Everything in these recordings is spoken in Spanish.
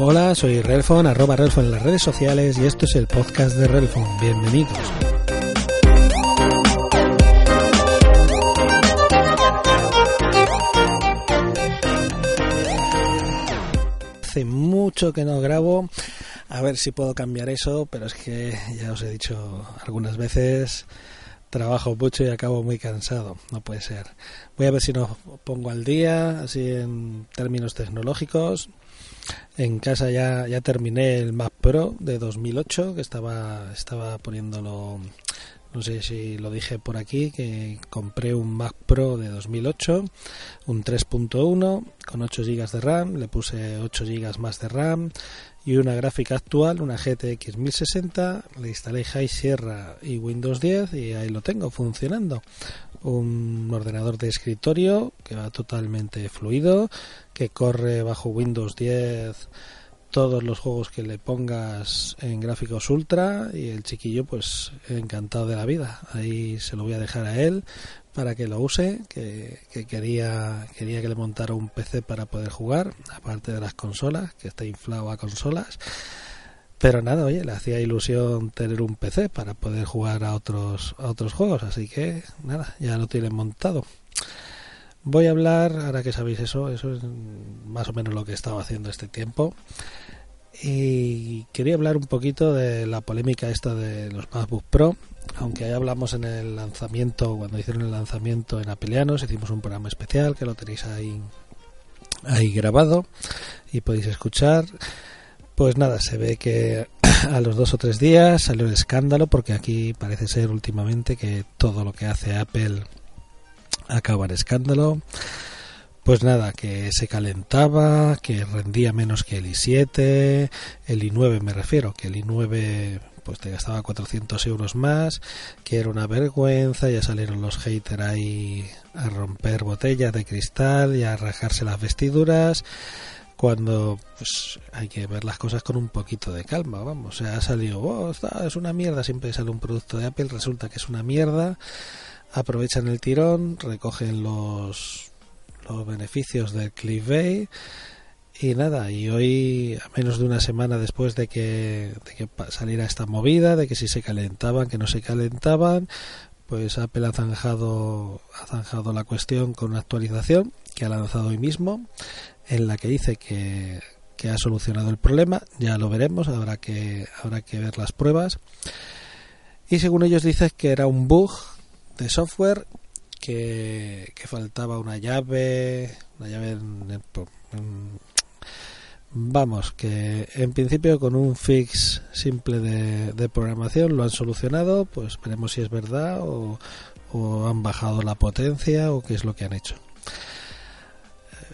Hola, soy Relfon, arroba Relfon en las redes sociales y esto es el podcast de Relfon. Bienvenidos. Hace mucho que no grabo, a ver si puedo cambiar eso, pero es que ya os he dicho algunas veces, trabajo mucho y acabo muy cansado, no puede ser. Voy a ver si nos pongo al día, así en términos tecnológicos. En casa ya, ya terminé el Mac Pro de 2008, que estaba, estaba poniéndolo, no sé si lo dije por aquí, que compré un Mac Pro de 2008, un 3.1 con 8 GB de RAM, le puse 8 GB más de RAM y una gráfica actual, una GTX 1060, le instalé High Sierra y Windows 10 y ahí lo tengo funcionando un ordenador de escritorio que va totalmente fluido, que corre bajo Windows 10 todos los juegos que le pongas en gráficos ultra y el chiquillo pues encantado de la vida. Ahí se lo voy a dejar a él para que lo use, que, que quería, quería que le montara un PC para poder jugar, aparte de las consolas, que está inflado a consolas. Pero nada, oye, le hacía ilusión tener un PC para poder jugar a otros, a otros juegos, así que nada, ya lo tienen montado. Voy a hablar, ahora que sabéis eso, eso es más o menos lo que he estado haciendo este tiempo. Y quería hablar un poquito de la polémica esta de los MacBook Pro, aunque ya hablamos en el lanzamiento, cuando hicieron el lanzamiento en Apelianos, hicimos un programa especial que lo tenéis ahí, ahí grabado y podéis escuchar. Pues nada, se ve que a los dos o tres días salió el escándalo porque aquí parece ser últimamente que todo lo que hace Apple acaba en escándalo. Pues nada, que se calentaba, que rendía menos que el i7, el i9 me refiero, que el i9 pues te gastaba 400 euros más, que era una vergüenza, ya salieron los haters ahí a romper botellas de cristal y a rajarse las vestiduras cuando pues hay que ver las cosas con un poquito de calma, vamos, o sea, ha salido, oh, es una mierda, siempre sale un producto de Apple, resulta que es una mierda, aprovechan el tirón, recogen los, los beneficios del Bay y nada, y hoy, a menos de una semana después de que, de que saliera esta movida, de que si se calentaban, que no se calentaban, pues Apple ha zanjado, ha zanjado la cuestión con una actualización que ha lanzado hoy mismo en la que dice que, ha solucionado el problema, ya lo veremos, habrá que, habrá que ver las pruebas. Y según ellos dicen que era un bug de software, que, faltaba una llave, una llave vamos, que en principio con un fix simple de, de, programación lo han solucionado, pues veremos si es verdad o, o han bajado la potencia o qué es lo que han hecho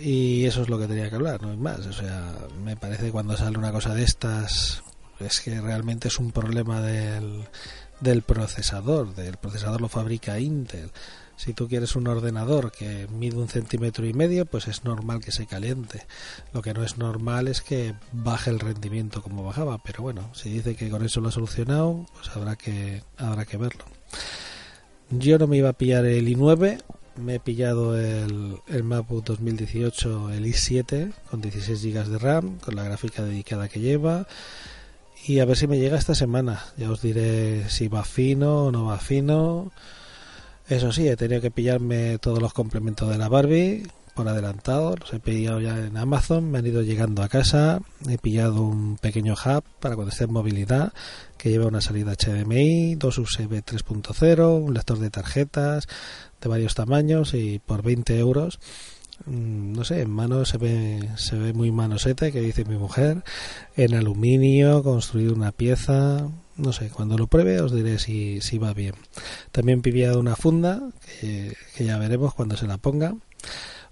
y eso es lo que tenía que hablar, no es más. O sea, me parece que cuando sale una cosa de estas, es que realmente es un problema del, del procesador. Del procesador lo fabrica Intel. Si tú quieres un ordenador que mide un centímetro y medio, pues es normal que se caliente. Lo que no es normal es que baje el rendimiento como bajaba. Pero bueno, si dice que con eso lo ha solucionado, pues habrá que, habrá que verlo. Yo no me iba a pillar el i9 me he pillado el, el MacBook 2018, el i7, con 16 GB de RAM, con la gráfica dedicada que lleva. Y a ver si me llega esta semana. Ya os diré si va fino o no va fino. Eso sí, he tenido que pillarme todos los complementos de la Barbie por adelantado. Los he pillado ya en Amazon. Me han ido llegando a casa. He pillado un pequeño hub para cuando esté en movilidad que lleva una salida HDMI, dos USB 3.0, un lector de tarjetas, de varios tamaños y por 20 euros no sé, en mano se ve, se ve muy manosete, que dice mi mujer, en aluminio, construido una pieza, no sé, cuando lo pruebe os diré si, si va bien. También pillado una funda, que, que ya veremos cuando se la ponga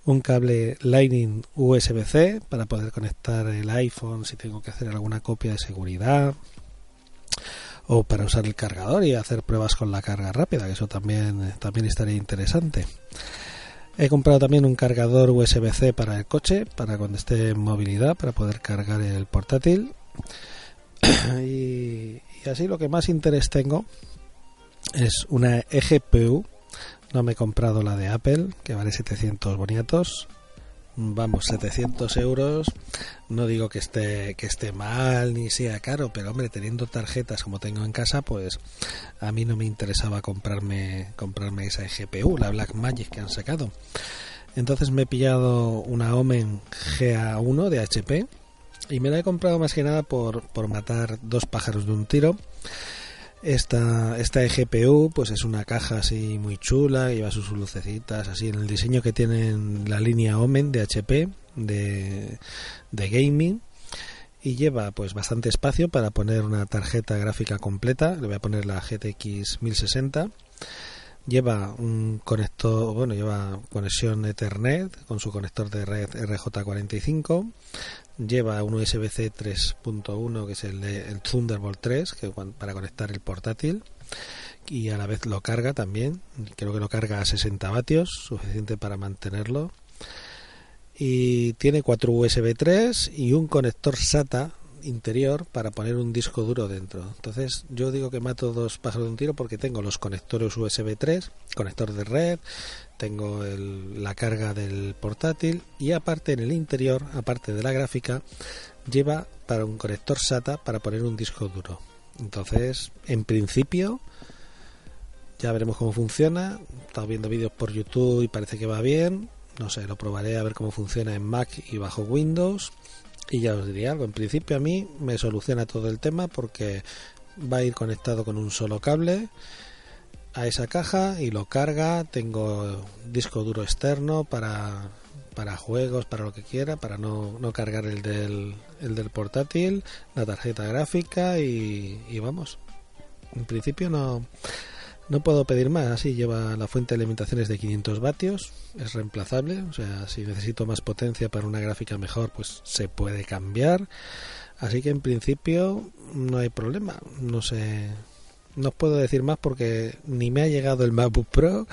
un cable Lightning USB-C para poder conectar el iPhone si tengo que hacer alguna copia de seguridad o para usar el cargador y hacer pruebas con la carga rápida, que eso también, también estaría interesante. He comprado también un cargador USB-C para el coche, para cuando esté en movilidad, para poder cargar el portátil. y, así lo que más interés tengo es una eGPU no me he comprado la de Apple, que vale 700 boniatos. Vamos, 700 euros. No digo que esté, que esté mal ni sea caro, pero hombre, teniendo tarjetas como tengo en casa, pues a mí no me interesaba comprarme, comprarme esa GPU, la Black Magic que han sacado. Entonces me he pillado una Omen GA1 de HP y me la he comprado más que nada por, por matar dos pájaros de un tiro esta, esta eGPU pues es una caja así muy chula, lleva sus lucecitas así en el diseño que tienen la línea Omen de HP de, de gaming y lleva pues bastante espacio para poner una tarjeta gráfica completa, le voy a poner la GTX 1060 lleva un conector, bueno, lleva conexión Ethernet con su conector de red RJ45, lleva un USB-C 3.1 que es el, el, Thunderbolt 3 que para conectar el portátil y a la vez lo carga también creo que lo carga a 60 vatios suficiente para mantenerlo. Y tiene cuatro USB 3 y un conector SATA interior para poner un disco duro dentro. Entonces yo digo que mato dos pájaros de un tiro porque tengo los conectores USB 3, conector de red, tengo la carga del portátil y aparte en el interior, aparte de la gráfica, lleva para un conector SATA para poner un disco duro. Entonces, en principio, ya veremos cómo funciona. He estado viendo vídeos por YouTube y parece que va bien. No sé, lo probaré a ver cómo funciona en Mac y bajo Windows. Y ya os diría algo, en principio a mí me soluciona todo el tema porque va a ir conectado con un solo cable a esa caja y lo carga. Tengo disco duro externo para, para juegos, para lo que quiera, para no, no cargar el del, el del portátil, la tarjeta gráfica y, y vamos. En principio no, no puedo pedir más, así lleva la fuente de alimentación es de 500 vatios, es reemplazable, o sea, si necesito más potencia para una gráfica mejor, pues se puede cambiar. Así que en principio no hay problema, no sé, no puedo decir más porque ni me ha llegado el MacBook Pro,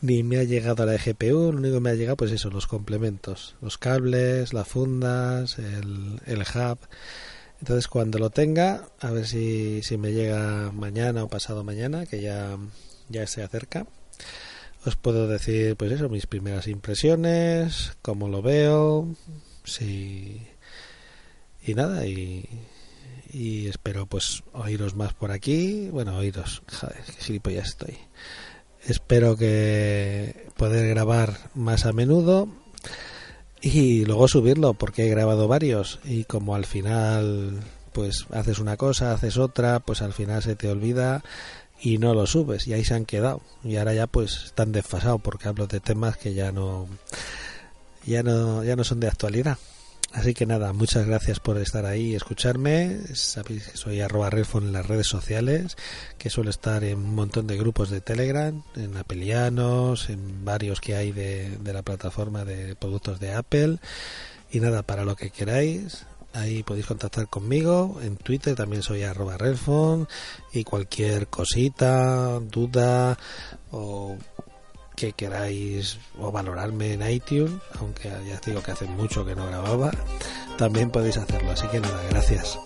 ni me ha llegado la GPU, lo único que me ha llegado pues eso, los complementos, los cables, las fundas, el, el hub entonces cuando lo tenga, a ver si, si me llega mañana o pasado mañana, que ya, ya se acerca, os puedo decir pues eso, mis primeras impresiones, cómo lo veo, si... y nada, y, y espero pues oíros más por aquí, bueno, oíros, joder, qué gilipollas estoy. Espero que poder grabar más a menudo y luego subirlo porque he grabado varios y como al final pues haces una cosa, haces otra, pues al final se te olvida y no lo subes y ahí se han quedado y ahora ya pues están desfasados porque hablo de temas que ya no ya no ya no son de actualidad. Así que nada, muchas gracias por estar ahí y escucharme. Sabéis que soy arroba en las redes sociales, que suelo estar en un montón de grupos de Telegram, en Apelianos, en varios que hay de, de la plataforma de productos de Apple. Y nada, para lo que queráis, ahí podéis contactar conmigo. En Twitter también soy arroba y cualquier cosita, duda o que queráis o valorarme en iTunes, aunque ya os digo que hace mucho que no grababa, también podéis hacerlo. Así que nada, gracias.